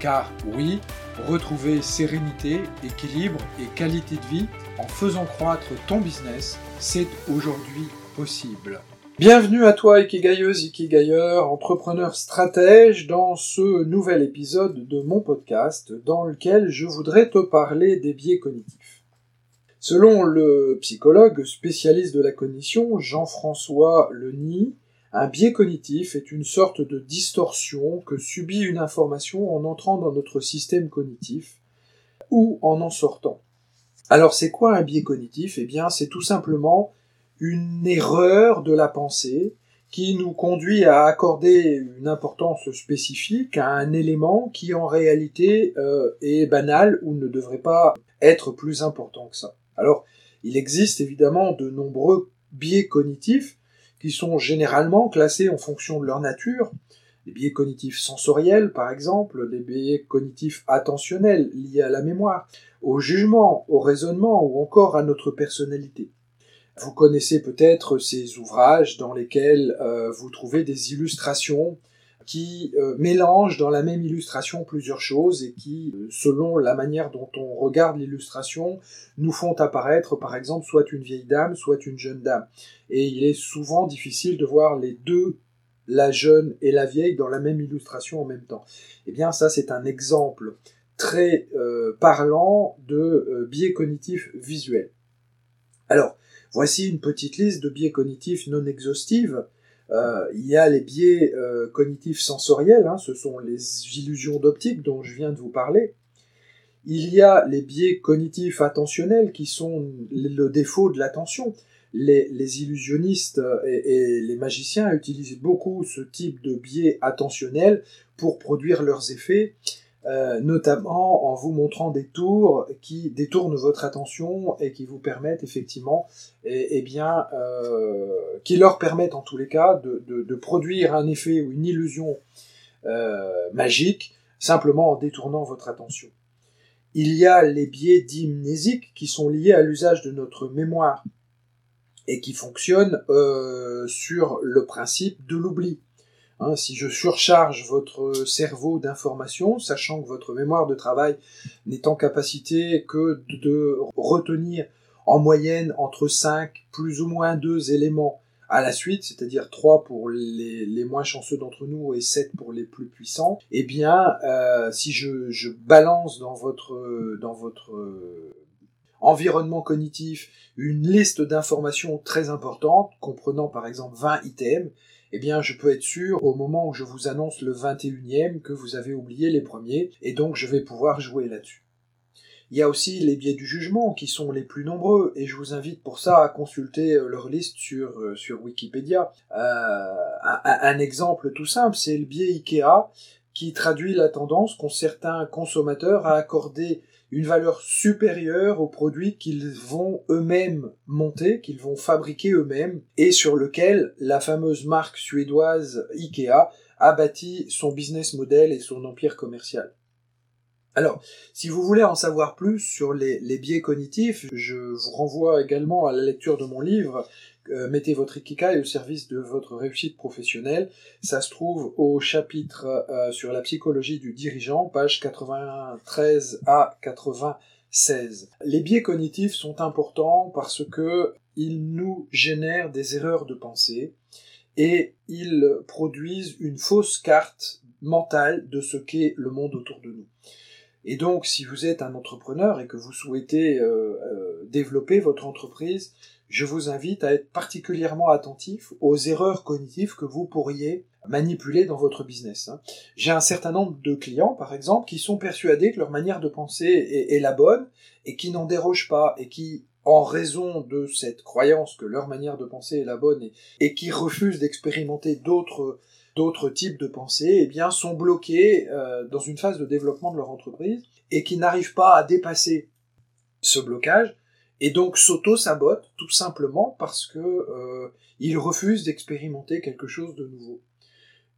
Car oui, retrouver sérénité, équilibre et qualité de vie en faisant croître ton business, c'est aujourd'hui possible. Bienvenue à toi Ikigailleuse, Ikigailleur, entrepreneur stratège dans ce nouvel épisode de mon podcast dans lequel je voudrais te parler des biais cognitifs. Selon le psychologue spécialiste de la cognition Jean-François Leny, un biais cognitif est une sorte de distorsion que subit une information en entrant dans notre système cognitif ou en en sortant. Alors c'est quoi un biais cognitif? Eh bien c'est tout simplement une erreur de la pensée qui nous conduit à accorder une importance spécifique à un élément qui en réalité euh, est banal ou ne devrait pas être plus important que ça. Alors il existe évidemment de nombreux biais cognitifs qui sont généralement classés en fonction de leur nature. Les biais cognitifs sensoriels, par exemple, les biais cognitifs attentionnels liés à la mémoire, au jugement, au raisonnement ou encore à notre personnalité. Vous connaissez peut-être ces ouvrages dans lesquels euh, vous trouvez des illustrations qui euh, mélangent dans la même illustration plusieurs choses et qui, euh, selon la manière dont on regarde l'illustration, nous font apparaître par exemple soit une vieille dame, soit une jeune dame. Et il est souvent difficile de voir les deux, la jeune et la vieille, dans la même illustration en même temps. Eh bien ça c'est un exemple très euh, parlant de biais cognitifs visuels. Alors, voici une petite liste de biais cognitifs non exhaustifs euh, il y a les biais euh, cognitifs sensoriels, hein, ce sont les illusions d'optique dont je viens de vous parler. Il y a les biais cognitifs attentionnels qui sont le défaut de l'attention. Les, illusionnistes et, et, les magiciens utilisent beaucoup ce type de biais attentionnel pour produire leurs effets euh, notamment en vous montrant des tours qui détournent votre attention et qui vous permettent effectivement, et, eh, eh bien, euh, qui leur permettent en tous les cas de, produire un effet ou une illusion euh, magique simplement en détournant votre attention. Il y a les biais dimnésiques qui sont liés à l'usage de notre mémoire et qui fonctionnent sur le principe de l'oubli. Hein, si je surcharge votre cerveau d'informations, sachant que votre mémoire de travail n'est en capacité que de retenir en moyenne entre 5 plus ou moins 2 éléments à la suite, c'est-à-dire 3 pour les, moins chanceux d'entre nous et 7 pour les plus puissants, eh bien, euh, si je, je, balance dans votre, dans votre environnement cognitif une liste d'informations très importantes, comprenant par exemple 20 items, eh bien je peux être sûr au moment où je vous annonce le 21e que vous avez oublié les premiers, et donc je vais pouvoir jouer là-dessus. Il y a aussi les biais du jugement qui sont les plus nombreux et je vous invite pour ça à consulter euh, leur liste sur, euh, sur Wikipédia. Euh, un, exemple tout simple, c'est le biais IKEA qui traduit la tendance qu'ont certains consommateurs à accorder une valeur supérieure aux produits qu'ils vont eux-mêmes monter, qu'ils vont fabriquer eux-mêmes, et sur lequel la fameuse marque suédoise Ikea a bâti son business model et son empire commercial. Alors, si vous voulez en savoir plus sur les, biais cognitifs, je vous renvoie également à la lecture de mon livre euh, Mettez votre Ikikai au service de votre réussite professionnelle. Ça se trouve au chapitre euh, sur la psychologie du dirigeant, page 93 à 96. Les biais cognitifs sont importants parce que ils nous génèrent des erreurs de pensée et ils produisent une fausse carte mentale de ce qu'est le monde autour de nous. Et donc, si vous êtes un entrepreneur et que vous souhaitez euh, euh, développer votre entreprise, je vous invite à être particulièrement attentif aux erreurs cognitives que vous pourriez manipuler dans votre business. Hein. J'ai un certain nombre de clients, par exemple, qui sont persuadés que leur manière de penser est, la bonne et qui n'en dérogent pas et qui, en raison de cette croyance que leur manière de penser est la bonne et qui refusent d'expérimenter d'autres d'autres types de pensées, eh bien, sont bloqués euh, dans une phase de développement de leur entreprise et qui n'arrivent pas à dépasser ce blocage et donc s'auto-sabotent tout simplement parce que euh, ils refusent d'expérimenter quelque chose de nouveau.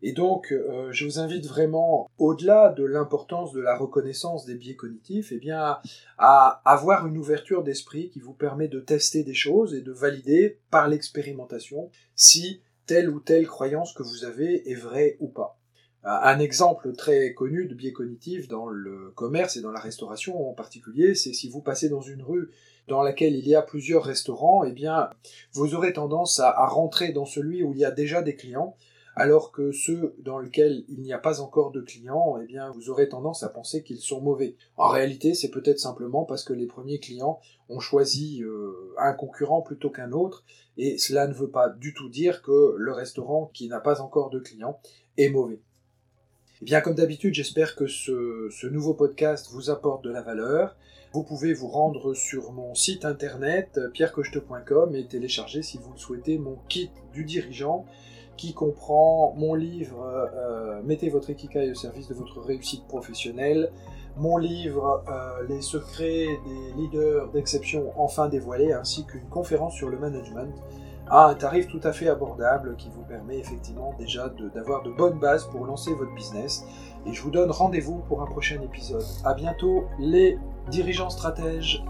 Et donc, euh, je vous invite vraiment, au-delà de l'importance de la reconnaissance des biais cognitifs, eh bien, à avoir une ouverture d'esprit qui vous permet de tester des choses et de valider par l'expérimentation si telle ou telle croyance que vous avez est vraie ou pas. Un exemple très connu de biais cognitifs dans le commerce et dans la restauration en particulier, c'est si vous passez dans une rue dans laquelle il y a plusieurs restaurants, eh bien, vous aurez tendance à, à rentrer dans celui où il y a déjà des clients alors que ceux dans lesquels il n'y a pas encore de clients, eh bien, vous aurez tendance à penser qu'ils sont mauvais. En réalité, c'est peut-être simplement parce que les premiers clients ont choisi euh, un concurrent plutôt qu'un autre, et cela ne veut pas du tout dire que le restaurant qui n'a pas encore de clients est mauvais. Eh bien, comme d'habitude, j'espère que ce, nouveau podcast vous apporte de la valeur. Vous pouvez vous rendre sur mon site internet pierrecochte.com et télécharger, si vous le souhaitez, mon kit du dirigeant qui comprend mon livre euh, Mettez votre Ikigai au service de votre réussite professionnelle, mon livre euh, Les secrets des leaders d'exception enfin dévoilés, ainsi qu'une conférence sur le management à un tarif tout à fait abordable qui vous permet effectivement déjà d'avoir de, de bonnes bases pour lancer votre business. Et je vous donne rendez-vous pour un prochain épisode. À bientôt les dirigeants stratèges